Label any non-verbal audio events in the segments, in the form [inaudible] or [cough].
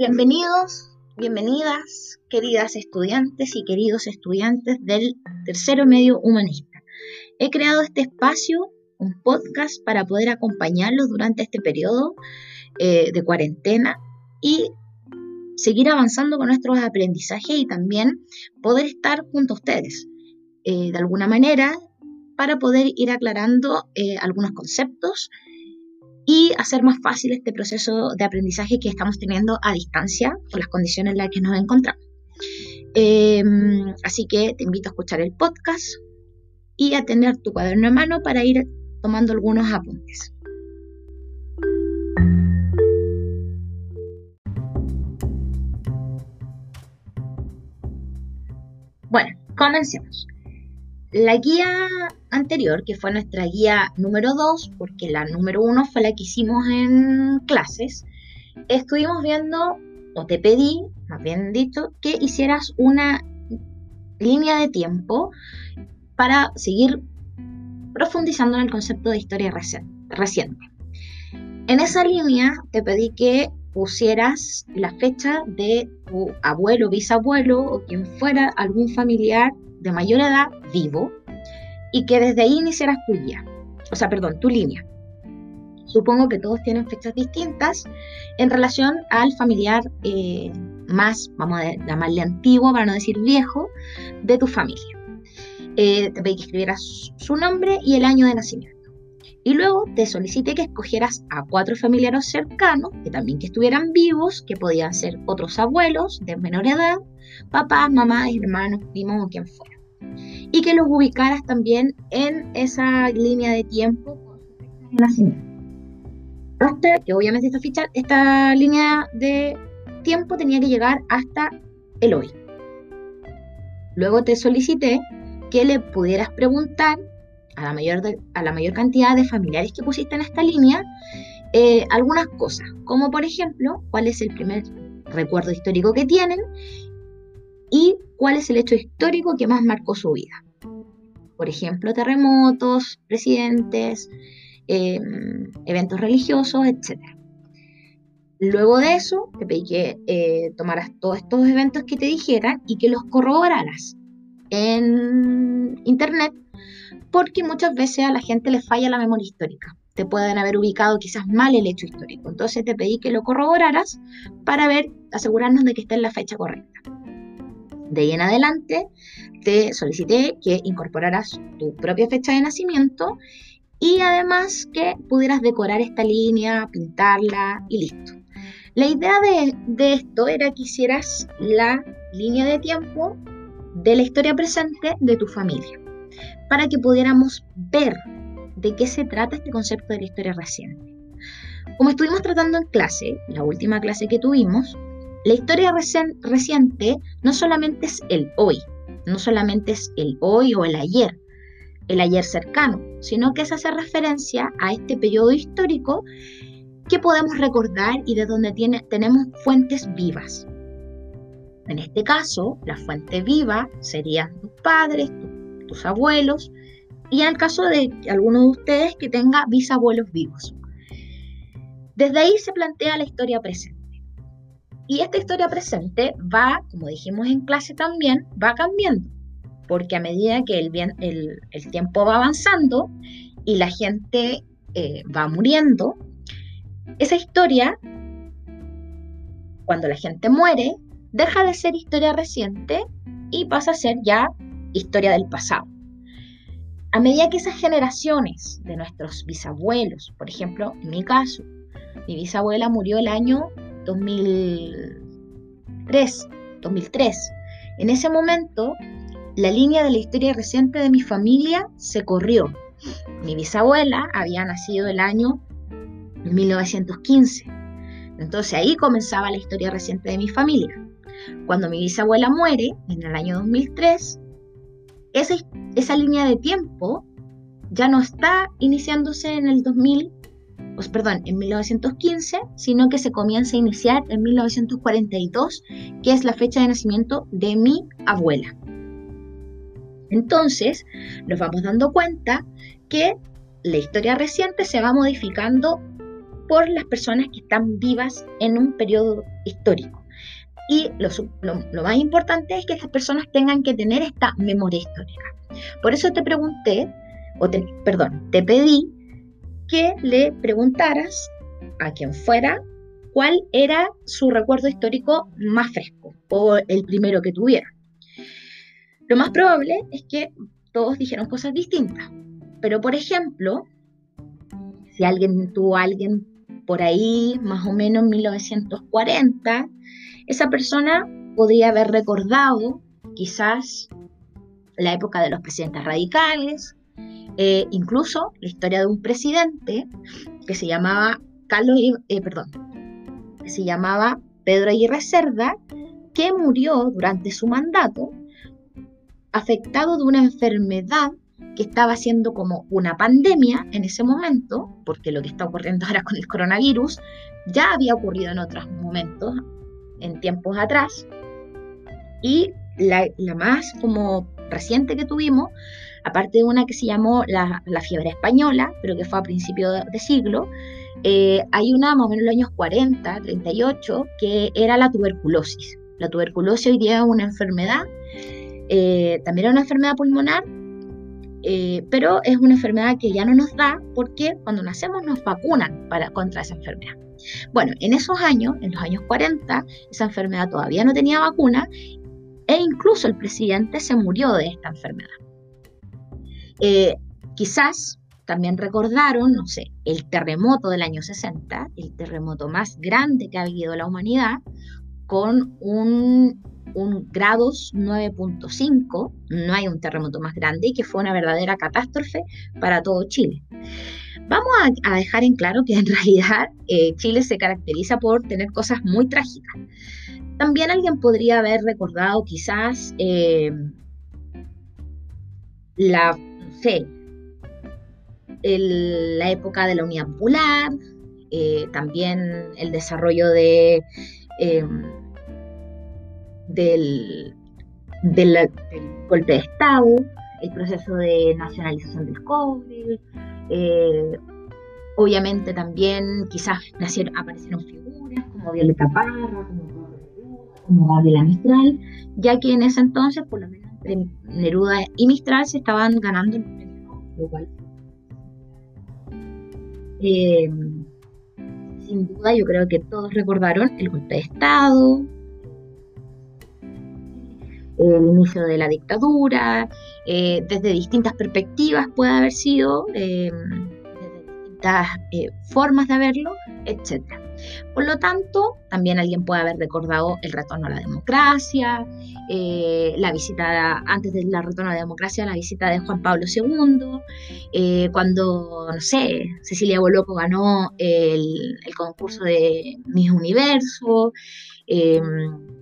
Bienvenidos, bienvenidas, queridas estudiantes y queridos estudiantes del tercero medio humanista. He creado este espacio, un podcast, para poder acompañarlos durante este periodo eh, de cuarentena y seguir avanzando con nuestros aprendizajes y también poder estar junto a ustedes eh, de alguna manera para poder ir aclarando eh, algunos conceptos y hacer más fácil este proceso de aprendizaje que estamos teniendo a distancia por las condiciones en las que nos encontramos. Em, así que te invito a escuchar el podcast y a tener tu cuaderno en mano para ir tomando algunos apuntes. Bueno, comencemos. La guía anterior, que fue nuestra guía número 2, porque la número 1 fue la que hicimos en clases, estuvimos viendo, o te pedí, más bien dicho, que hicieras una línea de tiempo para seguir profundizando en el concepto de historia reciente. En esa línea te pedí que pusieras la fecha de tu abuelo, bisabuelo o quien fuera algún familiar de mayor edad vivo y que desde ahí iniciaras tu guía, o sea, perdón, tu línea. Supongo que todos tienen fechas distintas en relación al familiar eh, más, vamos a llamarle antiguo, para no decir viejo, de tu familia. Eh, te pedí que escribieras su nombre y el año de nacimiento. Y luego te solicité que escogieras a cuatro familiares cercanos, que también que estuvieran vivos, que podían ser otros abuelos de menor edad, papás, mamás, hermanos, primos o quien fuera. Y que los ubicaras también en esa línea de tiempo con nacimiento. Que obviamente esta ficha, esta línea de tiempo tenía que llegar hasta el hoy. Luego te solicité que le pudieras preguntar a la mayor, a la mayor cantidad de familiares que pusiste en esta línea eh, algunas cosas, como por ejemplo, cuál es el primer recuerdo histórico que tienen y cuál es el hecho histórico que más marcó su vida. Por ejemplo, terremotos, presidentes, em, eventos religiosos, etc. Luego de eso, te pedí que eh, tomaras todos estos eventos que te dijeran y que los corroboraras en internet porque muchas veces a la gente le falla la memoria histórica. Te pueden haber ubicado quizás mal el hecho histórico. Entonces te pedí que lo corroboraras para ver, asegurarnos de que esté en la fecha correcta. De ahí en adelante te solicité que incorporaras tu propia fecha de nacimiento y además que pudieras decorar esta línea, pintarla y listo. La idea de, de esto era que hicieras la línea de tiempo de la historia presente de tu familia para que pudiéramos ver de qué se trata este concepto de la historia reciente. Como estuvimos tratando en clase, la última clase que tuvimos, la historia reciente no solamente es el hoy, no solamente es el hoy o el ayer, el ayer cercano, sino que es hacer referencia a este periodo histórico que podemos recordar y de donde tiene, tenemos fuentes vivas. En este caso, la fuente viva serían tus padres, tus tus abuelos y en el caso de alguno de ustedes que tenga bisabuelos vivos. Desde ahí se plantea la historia presente. Y esta historia presente va, como dijimos en clase también, va cambiando, porque a medida que el, bien, el, tiempo va avanzando y la gente eh, va muriendo, esa historia, cuando la gente muere, deja de ser historia reciente y pasa a ser ya historia del pasado. A medida que esas generaciones de nuestros bisabuelos, por ejemplo, en mi caso, mi bisabuela murió el año 2003, 2003. En ese momento, la línea de la historia reciente de mi familia se corrió. Mi bisabuela había nacido el año 1915. Entonces ahí comenzaba la historia reciente de mi familia. Cuando mi bisabuela muere, en el año 2003, esa, esa línea de tiempo ya no está iniciándose en el 2000, pues, perdón, en 1915, sino que se comienza a iniciar en 1942, que es la fecha de nacimiento de mi abuela. Entonces, nos vamos dando cuenta que la historia reciente se va modificando por las personas que están vivas en un periodo histórico. Y lo, más importante es que estas personas tengan que tener esta memoria histórica. Por eso te pregunté, o perdón, te pedí que le preguntaras a quien fuera cuál era su recuerdo histórico más fresco o el primero que tuviera. Lo más probable es que todos dijeron cosas distintas. Pero, por ejemplo, si alguien tuvo a alguien por ahí, más o menos en 1940, esa persona podría haber recordado quizás la época de los presidentes radicales, eh, incluso la historia de un presidente que se llamaba Carlos, eh, perdón, que se llamaba Pedro Aguirre Cerda, que murió durante su mandato afectado de una enfermedad que estaba siendo como una pandemia en ese momento, porque lo que está ocurriendo [laughs] ahora con el coronavirus ya había ocurrido en otros momentos, en tiempos atrás, y la, más como reciente que tuvimos, aparte de una que se llamó la, fiebre española, pero que fue a principios de, siglo, eh, hay una más o menos en los años 40, 38, que era la tuberculosis. La tuberculosis hoy día es una enfermedad, eh, también era una enfermedad pulmonar, eh, pero es una enfermedad que ya no nos da porque cuando nacemos nos vacunan para, contra esa enfermedad. Bueno, en esos años, en los años 40, esa enfermedad todavía no tenía vacuna e incluso el presidente se murió de esta enfermedad. Eh, quizás también recordaron, no sé, el terremoto del año 60, el terremoto más grande que ha vivido la humanidad, con un un grados 9.5, no hay un terremoto más grande y que fue una verdadera catástrofe para todo Chile. Vamos a, dejar en claro que en [laughs] realidad eh, Chile se caracteriza por tener cosas muy trágicas. También alguien podría haber recordado quizás eh, la, la época de la Unidad Popular, eh, también el desarrollo de del, del, golpe de Estado, el proceso de nacionalización del cobre, eh, obviamente también quizás nacieron, aparecieron figuras como Violeta Parra, como, como Gabriela Mistral, ya que en ese entonces, por lo menos Neruda y Mistral se estaban ganando el premio, lo cual eh, sin duda yo creo que todos recordaron el golpe de Estado, el inicio de la dictadura, eh, desde distintas perspectivas puede haber sido, eh, desde distintas eh, formas de verlo, etc. Por lo tanto, también alguien puede haber recordado el retorno a la democracia, la visita, antes del retorno a la democracia, la visita de Juan Pablo II, cuando, no sé, Cecilia Boloco ganó el, el concurso de Mis Universo,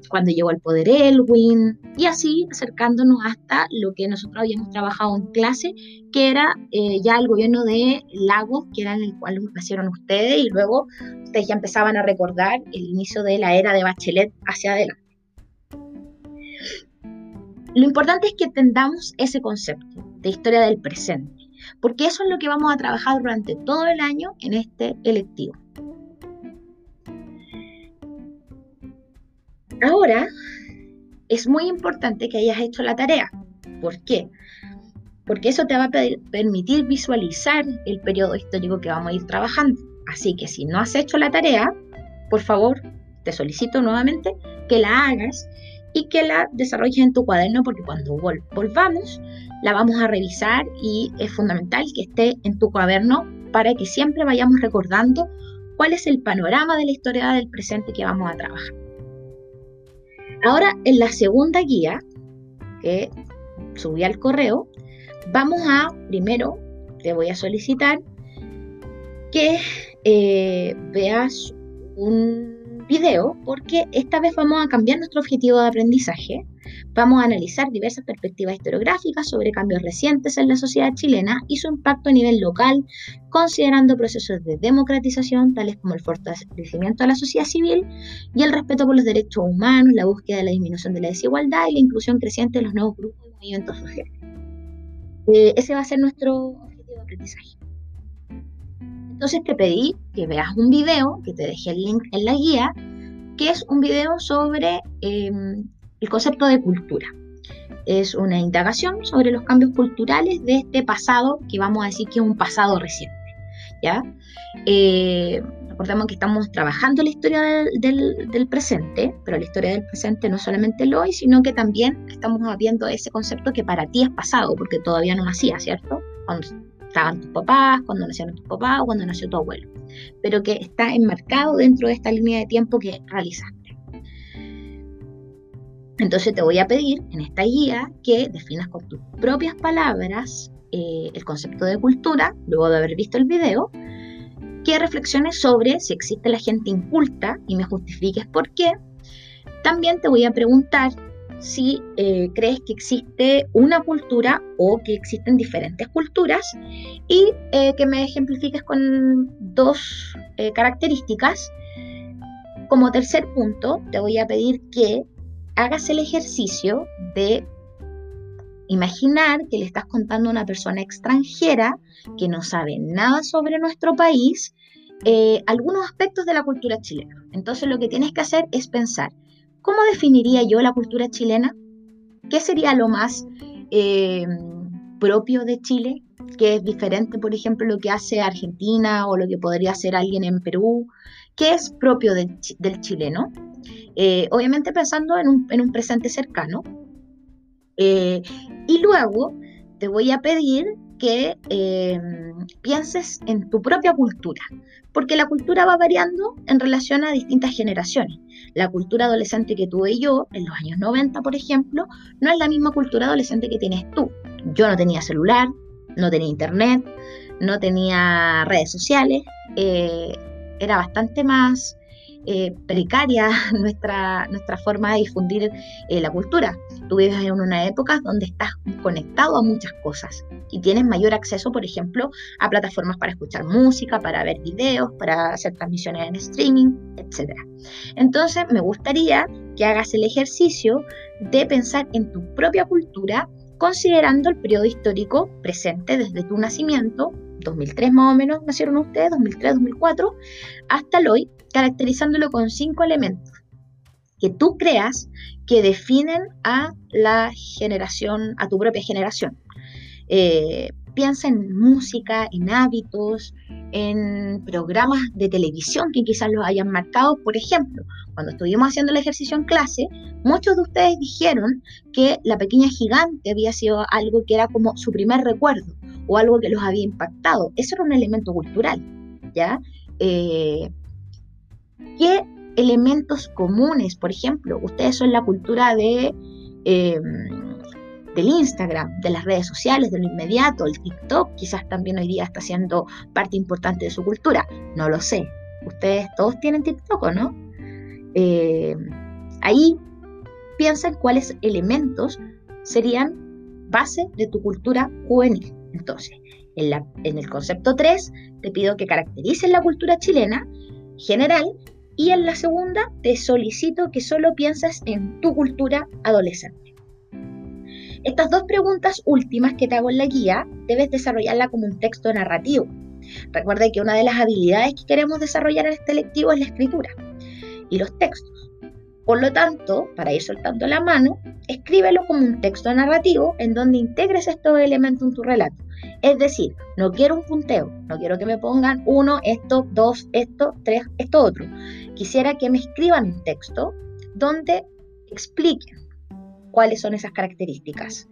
cuando llegó al poder Elwin, y así acercándonos hasta lo que nosotros habíamos trabajado en clase, que era eh, ya el gobierno de Lagos, que era en el cual nacieron ustedes, y luego ustedes ya empezaban a recordar el inicio de la era de Bachelet hacia adelante. Lo importante es que entendamos ese concepto de historia del presente, porque eso es lo que vamos a trabajar durante todo el año en este electivo. Ahora, es muy importante que hayas hecho la tarea. ¿Por qué? Porque eso te va a permitir visualizar el periodo histórico que vamos a ir trabajando. Así que si no has hecho la tarea, por favor, te solicito nuevamente que la hagas y que la desarrolles en tu cuaderno porque cuando volvamos la vamos a revisar y es fundamental que esté en tu cuaderno para que siempre vayamos recordando cuál es el panorama de la historia del presente que vamos a trabajar. Ahora, en la segunda guía que subí al correo, vamos a, primero, te voy a solicitar que eh, veas un video porque esta vez vamos a cambiar nuestro objetivo de aprendizaje Vamos a analizar diversas perspectivas historiográficas sobre cambios recientes en la sociedad chilena y su impacto a nivel local, considerando procesos de democratización tales como el fortalecimiento de la sociedad civil y el respeto por los derechos humanos, la búsqueda de la disminución de la desigualdad y la inclusión creciente de los nuevos grupos y movimientos sociales. Eh, ese va a ser nuestro objetivo de aprendizaje. Entonces te pedí que veas un video, que te dejé el link en la guía, que es un video sobre em, el concepto de cultura. Es una indagación sobre los cambios culturales de este pasado, que vamos a decir que es un pasado reciente. ¿ya? Eh, recordemos que estamos trabajando la historia del, presente, pero la historia del presente no solamente el hoy, sino que también estamos viendo ese concepto que para ti es pasado, porque todavía no nacía, ¿cierto? Cuando estaban tus papás, cuando nacieron tus papás o cuando nació tu abuelo, pero que está enmarcado dentro de esta línea de tiempo que realizaste. Entonces te voy a pedir en esta guía que definas con tus propias palabras eh, el concepto de cultura, luego de haber visto el video, que reflexiones sobre si existe la gente inculta y me justifiques por qué. También te voy a preguntar si eh, crees que existe una cultura o que existen diferentes culturas y eh, que me ejemplifiques con dos características. Como tercer punto, te voy a pedir que hagas el ejercicio de imaginar que le estás contando a una persona extranjera que no sabe nada sobre nuestro país eh, algunos aspectos de la cultura chilena. Entonces lo que tienes que hacer es pensar, ¿cómo definiría yo la cultura chilena? ¿Qué sería lo más eh, propio de Chile? ¿Qué es diferente, por ejemplo, lo que hace Argentina o lo que podría hacer alguien en Perú? ¿Qué es propio del chileno? Eh, obviamente pensando en un, presente cercano. Eh, y luego te voy a pedir que em, pienses en tu propia cultura, porque la cultura va variando en relación a distintas generaciones. La cultura adolescente que tuve yo en los años 90, por ejemplo, no es la misma cultura adolescente que tienes tú. Yo no tenía celular, no tenía internet, no tenía redes sociales, eh, era bastante más eh, precaria [laughs] nuestra, nuestra forma de difundir eh, la cultura. Tú vives en una época donde estás conectado a muchas cosas y tienes mayor acceso, por ejemplo, a plataformas para escuchar música, para ver videos, para hacer transmisiones en streaming, etc. Entonces, me gustaría que hagas el ejercicio de pensar en tu propia cultura considerando el periodo histórico presente desde tu nacimiento 2003 más o menos nacieron ustedes, 2003, 2004, hasta el hoy, caracterizándolo con cinco elementos que tú creas que definen a la generación, a tu propia generación. Eh, piensa en música, en hábitos, en programas de televisión que quizás los hayan marcado. Por ejemplo, cuando estuvimos haciendo el ejercicio en clase, muchos de ustedes dijeron que la pequeña gigante había sido algo que era como su primer recuerdo o algo que los había impactado. Eso era un elemento cultural, ¿ya? Eh, ¿Qué elementos comunes, por ejemplo, ustedes son la cultura de, em, del Instagram, de las redes sociales, de lo inmediato, el TikTok quizás también hoy día está siendo parte importante de su cultura, no lo sé. Ustedes todos tienen TikTok, ¿o no? Eh, ahí piensa en cuáles elementos serían base de tu cultura juvenil. Entonces, en, la, en el concepto 3 te pido que caracterices la cultura chilena general y en la segunda te solicito que solo pienses en tu cultura adolescente. Estas dos preguntas últimas que te hago en la guía debes desarrollarla como un texto narrativo. Recuerda que una de las habilidades que queremos desarrollar en este lectivo es la escritura y los textos. Por lo tanto, para ir soltando la mano, escríbelo como un texto narrativo en donde integres estos elementos en tu relato. Es decir, no quiero un punteo, no quiero que me pongan uno, esto, dos, esto, tres, esto, otro. Quisiera que me escriban un texto donde expliquen cuáles son esas características,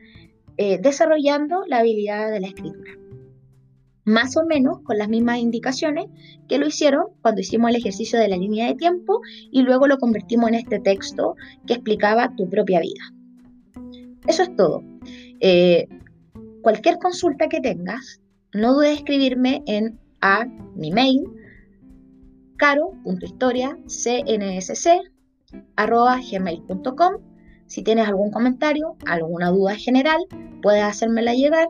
eh, desarrollando la habilidad de la escritura más o menos con las mismas indicaciones que lo hicieron cuando hicimos el ejercicio de la línea de tiempo y luego lo convertimos en este texto que explicaba tu propia vida. Eso es todo. Eh, cualquier consulta que tengas, no dudes en escribirme en a mi mail caro.historia.cnsc.gmail.com Si tienes algún comentario, alguna duda general, puedes hacérmela llegar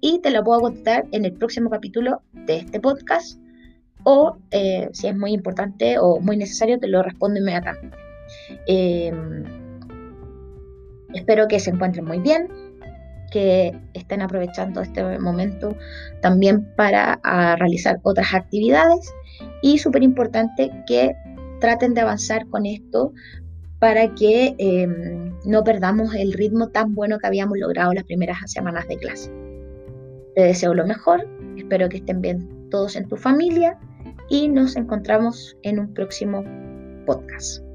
y te lo puedo contar en el próximo capítulo de este podcast o eh, si es muy importante o muy necesario te lo respondo inmediatamente. Em, espero que se encuentren muy bien, que estén aprovechando este momento también para realizar otras actividades y súper importante que traten de avanzar con esto para que em, no perdamos el ritmo tan bueno que habíamos logrado las primeras semanas de clase. Te deseo lo mejor, espero que estén bien todos en tu familia y nos encontramos en un próximo podcast.